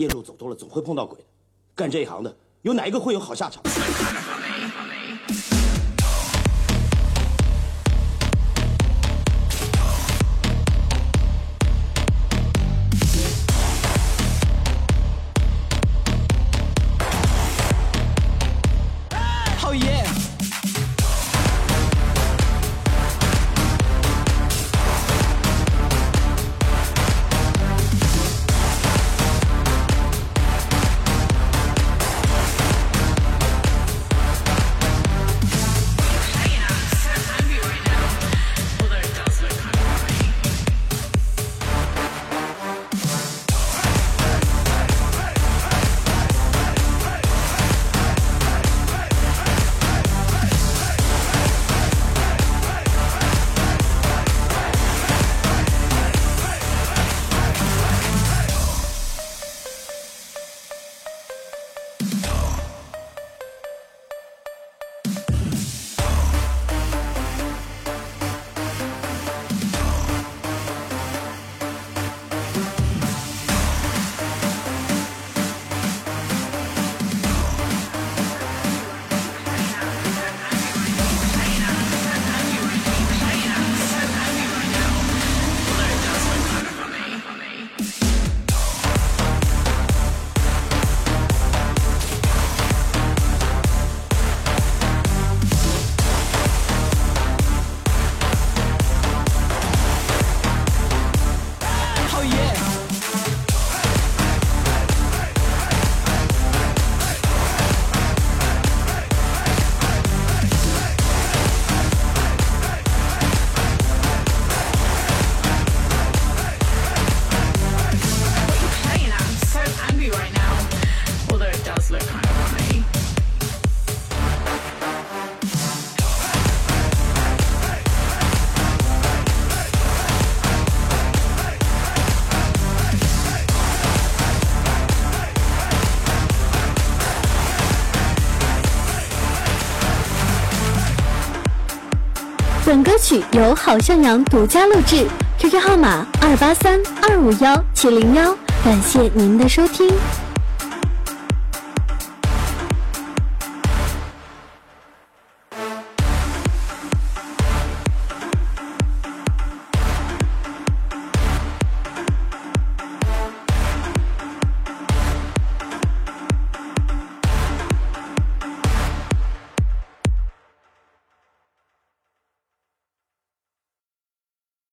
夜路走多了，总会碰到鬼的。干这一行的，有哪一个会有好下场？本歌曲由好向阳独家录制，QQ 号码二八三二五幺七零幺，感谢您的收听。